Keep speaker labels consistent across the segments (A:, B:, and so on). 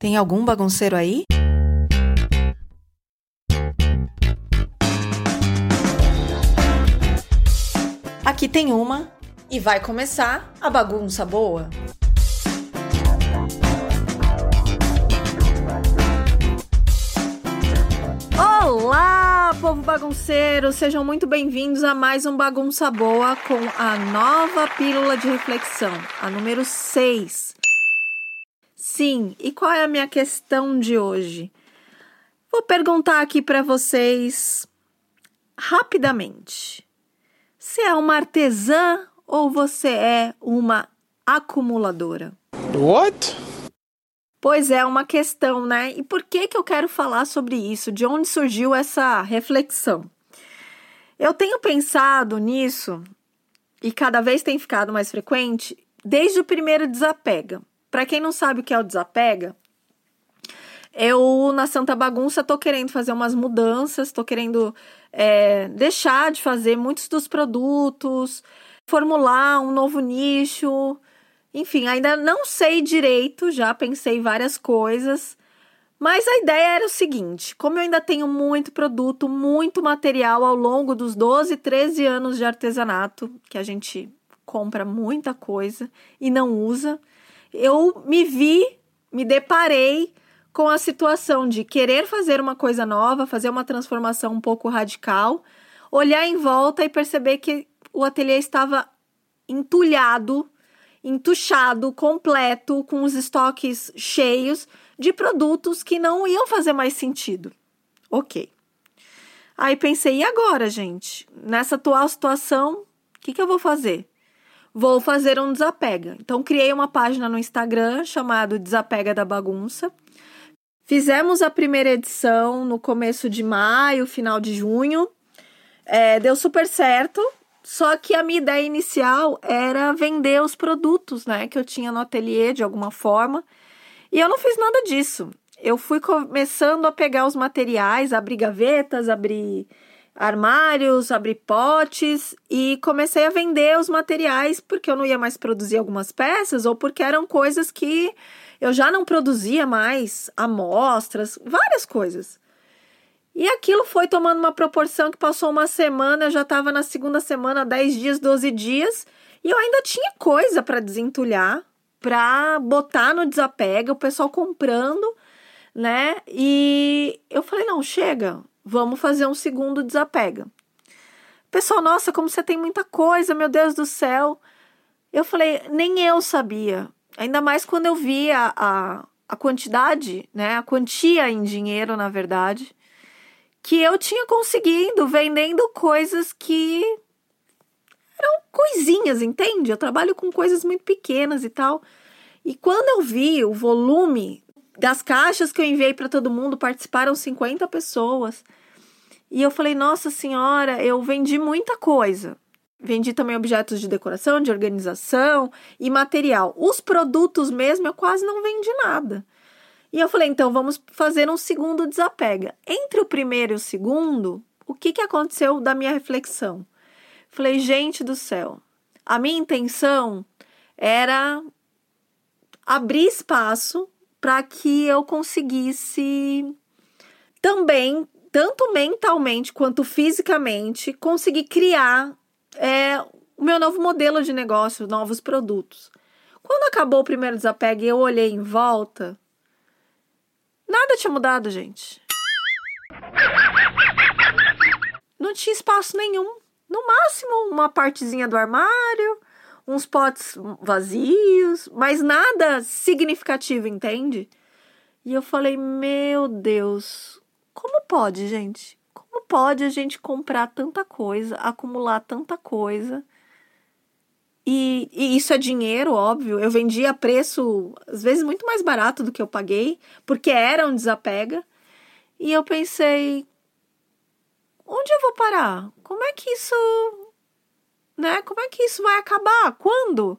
A: Tem algum bagunceiro aí? Aqui tem uma e vai começar a bagunça boa. Olá, povo bagunceiro! Sejam muito bem-vindos a mais um Bagunça Boa com a nova pílula de reflexão, a número 6. Sim, e qual é a minha questão de hoje? Vou perguntar aqui para vocês rapidamente. Você é uma artesã ou você é uma acumuladora?
B: What?
A: Pois é, uma questão, né? E por que que eu quero falar sobre isso? De onde surgiu essa reflexão? Eu tenho pensado nisso e cada vez tem ficado mais frequente desde o primeiro desapega. Para quem não sabe o que é o desapega, eu na Santa Bagunça tô querendo fazer umas mudanças, tô querendo é, deixar de fazer muitos dos produtos, formular um novo nicho, enfim, ainda não sei direito, já pensei várias coisas, mas a ideia era o seguinte: como eu ainda tenho muito produto, muito material ao longo dos 12, 13 anos de artesanato, que a gente compra muita coisa e não usa, eu me vi, me deparei com a situação de querer fazer uma coisa nova, fazer uma transformação um pouco radical, olhar em volta e perceber que o ateliê estava entulhado entuchado, completo, com os estoques cheios de produtos que não iam fazer mais sentido. Ok. Aí pensei, e agora, gente? Nessa atual situação, o que, que eu vou fazer? Vou fazer um desapega. Então, criei uma página no Instagram chamado Desapega da Bagunça. Fizemos a primeira edição no começo de maio, final de junho. É, deu super certo. Só que a minha ideia inicial era vender os produtos, né, que eu tinha no ateliê de alguma forma. E eu não fiz nada disso. Eu fui começando a pegar os materiais, abrir gavetas, abrir armários, abrir potes e comecei a vender os materiais porque eu não ia mais produzir algumas peças ou porque eram coisas que eu já não produzia mais, amostras, várias coisas. E aquilo foi tomando uma proporção que passou uma semana, eu já estava na segunda semana, 10 dias, 12 dias, e eu ainda tinha coisa para desentulhar, para botar no desapega, o pessoal comprando, né? E eu falei: não, chega, vamos fazer um segundo desapega. Pessoal, nossa, como você tem muita coisa, meu Deus do céu. Eu falei: nem eu sabia. Ainda mais quando eu vi a, a, a quantidade, né? A quantia em dinheiro, na verdade que eu tinha conseguido vendendo coisas que eram coisinhas, entende? Eu trabalho com coisas muito pequenas e tal. E quando eu vi o volume das caixas que eu enviei para todo mundo, participaram 50 pessoas. E eu falei, nossa senhora, eu vendi muita coisa. Vendi também objetos de decoração, de organização e material. Os produtos mesmo eu quase não vendi nada. E eu falei, então vamos fazer um segundo desapega. Entre o primeiro e o segundo, o que, que aconteceu da minha reflexão? Falei, gente do céu, a minha intenção era abrir espaço para que eu conseguisse também, tanto mentalmente quanto fisicamente, conseguir criar é, o meu novo modelo de negócio, novos produtos. Quando acabou o primeiro desapego e eu olhei em volta, Nada tinha mudado, gente. Não tinha espaço nenhum. No máximo, uma partezinha do armário, uns potes vazios, mas nada significativo, entende? E eu falei: Meu Deus, como pode, gente? Como pode a gente comprar tanta coisa, acumular tanta coisa e, e, isso é dinheiro, óbvio. Eu vendi a preço, às vezes, muito mais barato do que eu paguei, porque era um desapega. E eu pensei, onde eu vou parar? Como é que isso. Né? Como é que isso vai acabar? Quando?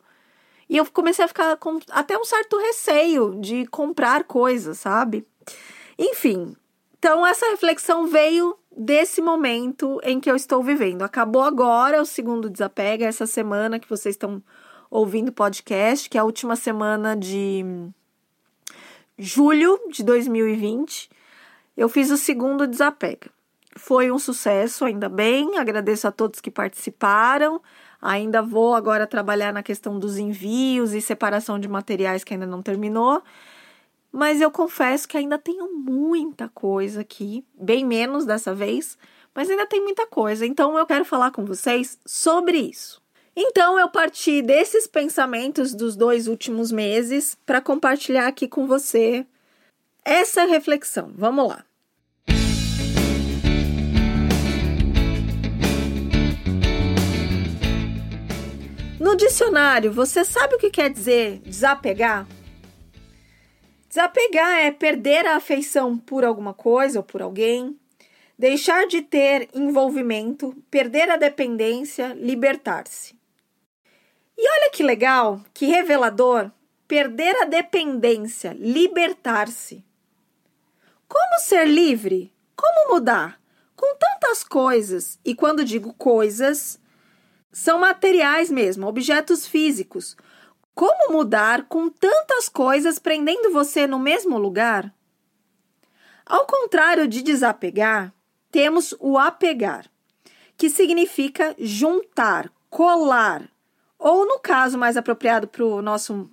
A: E eu comecei a ficar com até um certo receio de comprar coisas, sabe? Enfim, então essa reflexão veio desse momento em que eu estou vivendo. Acabou agora o segundo desapega, essa semana que vocês estão ouvindo o podcast, que é a última semana de, julho de 2020, eu fiz o segundo desapega. Foi um sucesso, ainda bem. Agradeço a todos que participaram. Ainda vou agora trabalhar na questão dos envios e separação de materiais que ainda não terminou. Mas eu confesso que ainda tenho muita coisa aqui, bem menos dessa vez, mas ainda tem muita coisa. Então eu quero falar com vocês sobre isso. Então eu parti desses pensamentos dos dois últimos meses para compartilhar aqui com você essa reflexão. Vamos lá. No dicionário, você sabe o que quer dizer desapegar? Desapegar é perder a afeição por alguma coisa ou por alguém, deixar de ter envolvimento, perder a dependência, libertar-se. E olha que legal, que revelador, perder a dependência, libertar-se. Como ser livre? Como mudar? Com tantas coisas, e quando digo coisas, são materiais mesmo, objetos físicos. Como mudar com tantas coisas prendendo você no mesmo lugar? Ao contrário de desapegar, temos o apegar, que significa juntar, colar, ou no caso mais apropriado para o nosso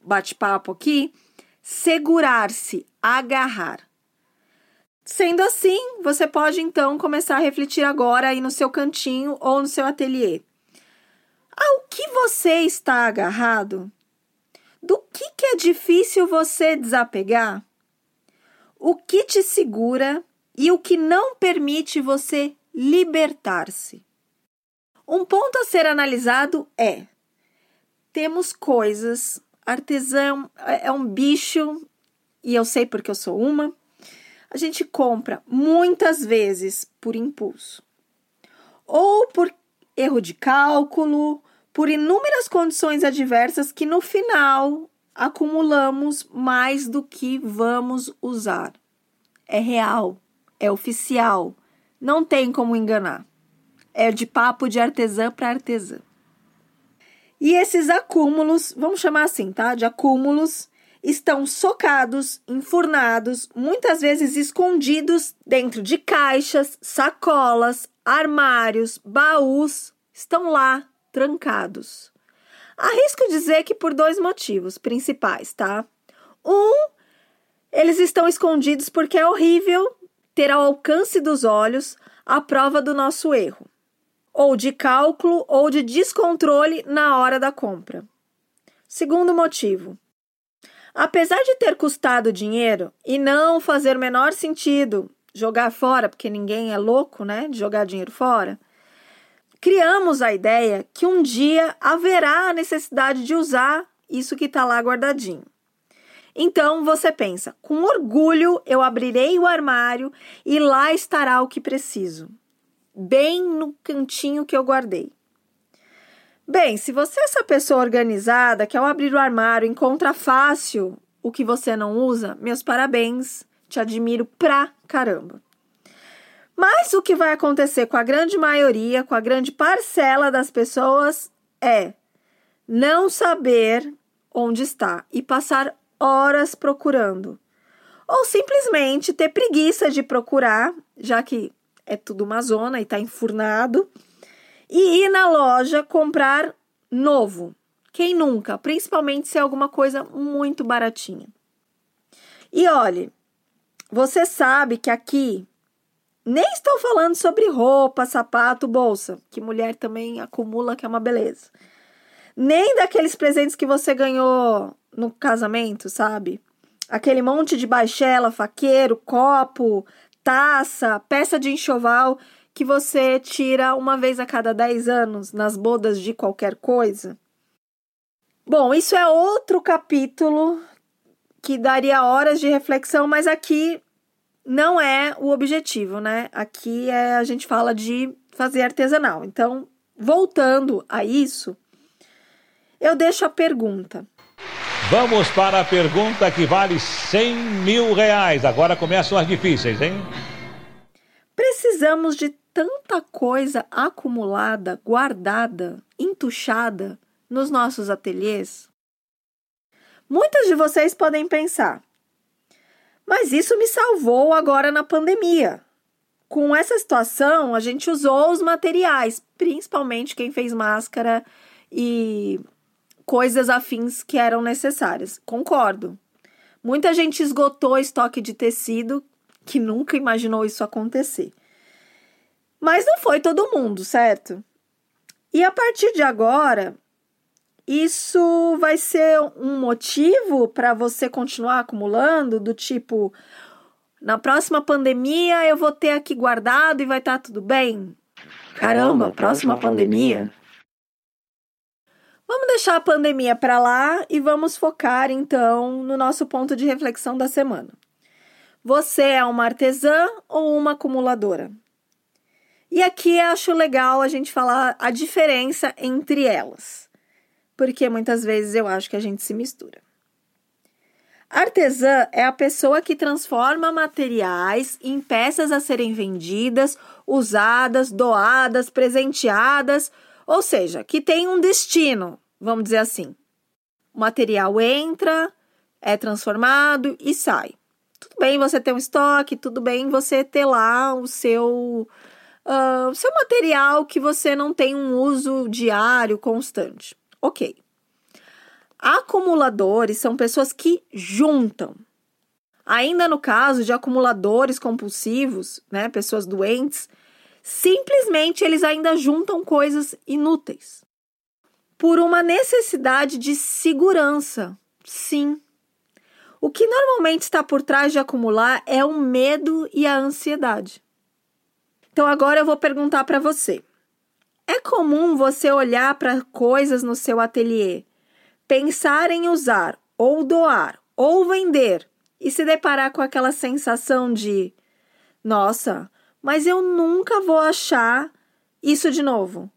A: bate-papo aqui, segurar-se, agarrar. Sendo assim, você pode então começar a refletir agora aí no seu cantinho ou no seu ateliê. Ao que você está agarrado? Do que, que é difícil você desapegar? O que te segura e o que não permite você libertar-se? Um ponto a ser analisado é: temos coisas, artesão é um bicho, e eu sei porque eu sou uma a gente compra muitas vezes por impulso, ou por erro de cálculo, por inúmeras condições adversas que no final acumulamos mais do que vamos usar. É real, é oficial, não tem como enganar. É de papo de artesã para artesã. E esses acúmulos, vamos chamar assim, tá? De acúmulos, estão socados, enfurnados, muitas vezes escondidos dentro de caixas, sacolas, armários, baús, estão lá trancados. Arrisco dizer que por dois motivos principais, tá? Um, eles estão escondidos porque é horrível ter ao alcance dos olhos a prova do nosso erro, ou de cálculo ou de descontrole na hora da compra. Segundo motivo, Apesar de ter custado dinheiro e não fazer o menor sentido jogar fora, porque ninguém é louco, né, de jogar dinheiro fora, criamos a ideia que um dia haverá a necessidade de usar isso que está lá guardadinho. Então você pensa, com orgulho eu abrirei o armário e lá estará o que preciso, bem no cantinho que eu guardei. Bem, se você é essa pessoa organizada que ao abrir o armário encontra fácil o que você não usa, meus parabéns, te admiro pra caramba. Mas o que vai acontecer com a grande maioria, com a grande parcela das pessoas é não saber onde está e passar horas procurando. Ou simplesmente ter preguiça de procurar, já que é tudo uma zona e está enfurnado e ir na loja comprar novo. Quem nunca? Principalmente se é alguma coisa muito baratinha. E olhe, você sabe que aqui nem estou falando sobre roupa, sapato, bolsa, que mulher também acumula, que é uma beleza. Nem daqueles presentes que você ganhou no casamento, sabe? Aquele monte de baixela, faqueiro, copo, taça, peça de enxoval que você tira uma vez a cada 10 anos nas bodas de qualquer coisa? Bom, isso é outro capítulo que daria horas de reflexão, mas aqui não é o objetivo, né? Aqui é a gente fala de fazer artesanal. Então, voltando a isso, eu deixo a pergunta.
B: Vamos para a pergunta que vale 100 mil reais. Agora começam as difíceis, hein?
A: Precisamos de tanta coisa acumulada, guardada, entuchada nos nossos ateliês? Muitos de vocês podem pensar: Mas isso me salvou agora na pandemia. Com essa situação, a gente usou os materiais, principalmente quem fez máscara e coisas afins que eram necessárias. Concordo. Muita gente esgotou estoque de tecido, que nunca imaginou isso acontecer. Mas não foi todo mundo, certo? E a partir de agora, isso vai ser um motivo para você continuar acumulando, do tipo, na próxima pandemia eu vou ter aqui guardado e vai estar tá tudo bem? Caramba, próxima pandemia? Vamos deixar a pandemia para lá e vamos focar então no nosso ponto de reflexão da semana. Você é uma artesã ou uma acumuladora? E aqui acho legal a gente falar a diferença entre elas, porque muitas vezes eu acho que a gente se mistura. Artesã é a pessoa que transforma materiais em peças a serem vendidas, usadas, doadas, presenteadas ou seja, que tem um destino, vamos dizer assim. O material entra, é transformado e sai. Tudo bem você ter um estoque, tudo bem você ter lá o seu, uh, seu material que você não tem um uso diário constante. Ok. Acumuladores são pessoas que juntam. Ainda no caso de acumuladores compulsivos, né, pessoas doentes, Simplesmente eles ainda juntam coisas inúteis. Por uma necessidade de segurança. Sim. O que normalmente está por trás de acumular é o medo e a ansiedade. Então agora eu vou perguntar para você. É comum você olhar para coisas no seu ateliê, pensar em usar, ou doar, ou vender e se deparar com aquela sensação de: nossa, mas eu nunca vou achar isso de novo.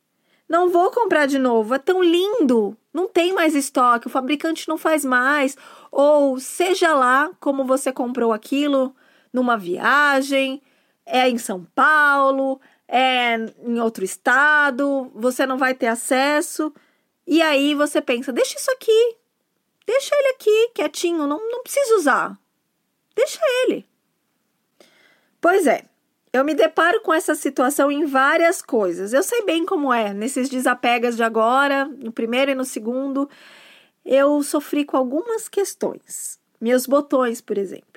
A: Não vou comprar de novo, é tão lindo, não tem mais estoque, o fabricante não faz mais, ou seja lá como você comprou aquilo numa viagem, é em São Paulo, é em outro estado, você não vai ter acesso. E aí você pensa: deixa isso aqui, deixa ele aqui quietinho, não, não precisa usar, deixa ele. Pois é, eu me deparo com essa situação em várias coisas. Eu sei bem como é, nesses desapegas de agora, no primeiro e no segundo, eu sofri com algumas questões. Meus botões, por exemplo.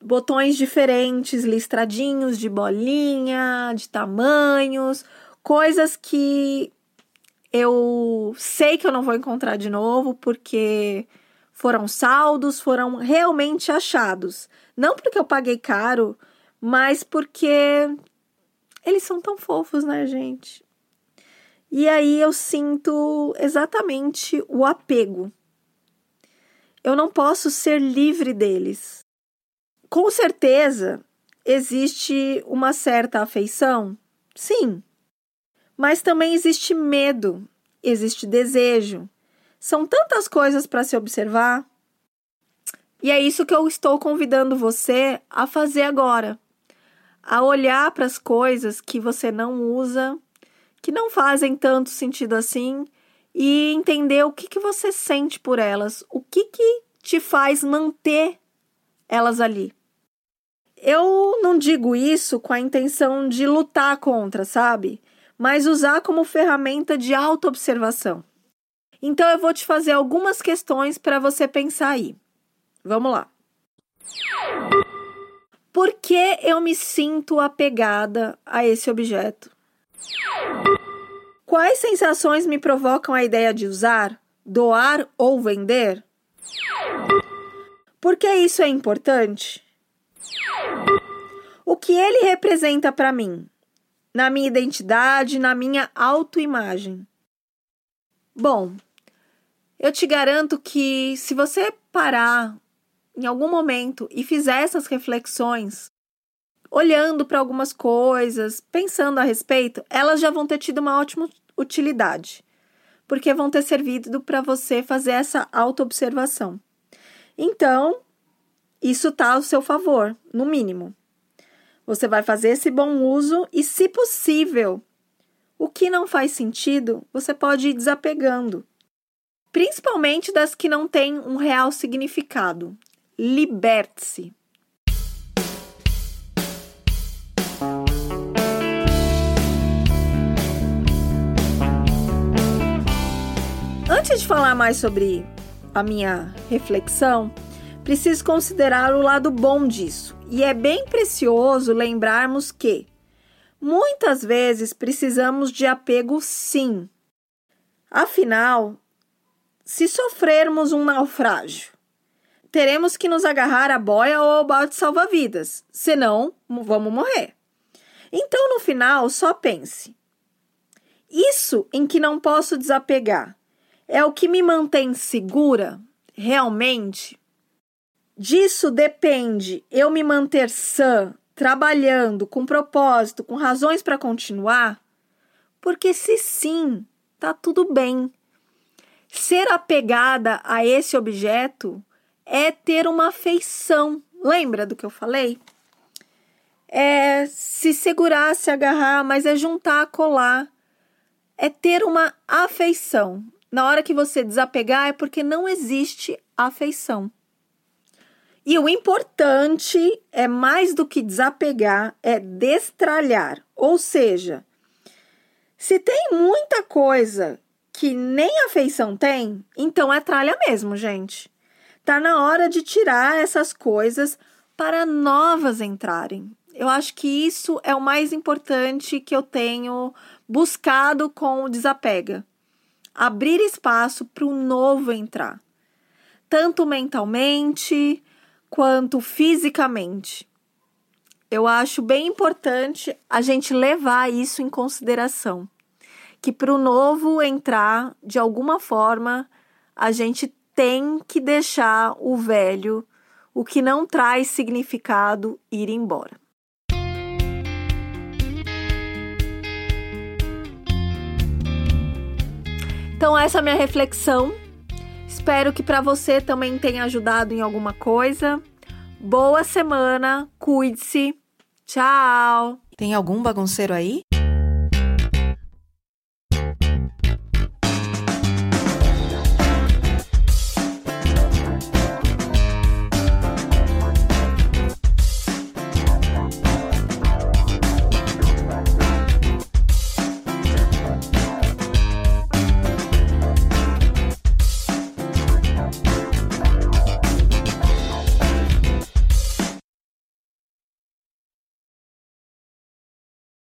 A: Botões diferentes, listradinhos de bolinha, de tamanhos, coisas que eu sei que eu não vou encontrar de novo porque foram saldos, foram realmente achados. Não porque eu paguei caro mas porque eles são tão fofos, né, gente? E aí eu sinto exatamente o apego. Eu não posso ser livre deles. Com certeza existe uma certa afeição, sim, mas também existe medo, existe desejo. São tantas coisas para se observar. E é isso que eu estou convidando você a fazer agora a olhar para as coisas que você não usa, que não fazem tanto sentido assim, e entender o que, que você sente por elas, o que, que te faz manter elas ali. Eu não digo isso com a intenção de lutar contra, sabe? Mas usar como ferramenta de autoobservação. Então eu vou te fazer algumas questões para você pensar aí. Vamos lá. Por que eu me sinto apegada a esse objeto? Quais sensações me provocam a ideia de usar, doar ou vender? Por que isso é importante? O que ele representa para mim, na minha identidade, na minha autoimagem? Bom, eu te garanto que se você parar em algum momento e fizer essas reflexões, olhando para algumas coisas, pensando a respeito, elas já vão ter tido uma ótima utilidade, porque vão ter servido para você fazer essa autoobservação. Então, isso está ao seu favor, no mínimo. Você vai fazer esse bom uso e, se possível, o que não faz sentido, você pode ir desapegando, principalmente das que não têm um real significado. liberte-se. Antes de falar mais sobre a minha reflexão, preciso considerar o lado bom disso. E é bem precioso lembrarmos que muitas vezes precisamos de apego, sim. Afinal, se sofrermos um naufrágio, teremos que nos agarrar à boia ou ao balde salva-vidas, senão vamos morrer. Então, no final, só pense: isso em que não posso desapegar é o que me mantém segura realmente? Disso depende eu me manter sã, trabalhando, com propósito, com razões para continuar? Porque se sim, tá tudo bem. Ser apegada a esse objeto é ter uma afeição. Lembra do que eu falei? É se segurar, se agarrar, mas é juntar, colar. É ter uma afeição. Na hora que você desapegar é porque não existe afeição. E o importante é mais do que desapegar, é destralhar. Ou seja, se tem muita coisa que nem afeição tem, então é tralha mesmo, gente. Tá na hora de tirar essas coisas para novas entrarem. Eu acho que isso é o mais importante que eu tenho buscado com o desapega abrir espaço para o novo entrar, tanto mentalmente quanto fisicamente. Eu acho bem importante a gente levar isso em consideração, que para o novo entrar, de alguma forma, a gente tem que deixar o velho, o que não traz significado, ir embora. Então, essa é a minha reflexão. Espero que para você também tenha ajudado em alguma coisa. Boa semana, cuide-se. Tchau.
C: Tem algum bagunceiro aí?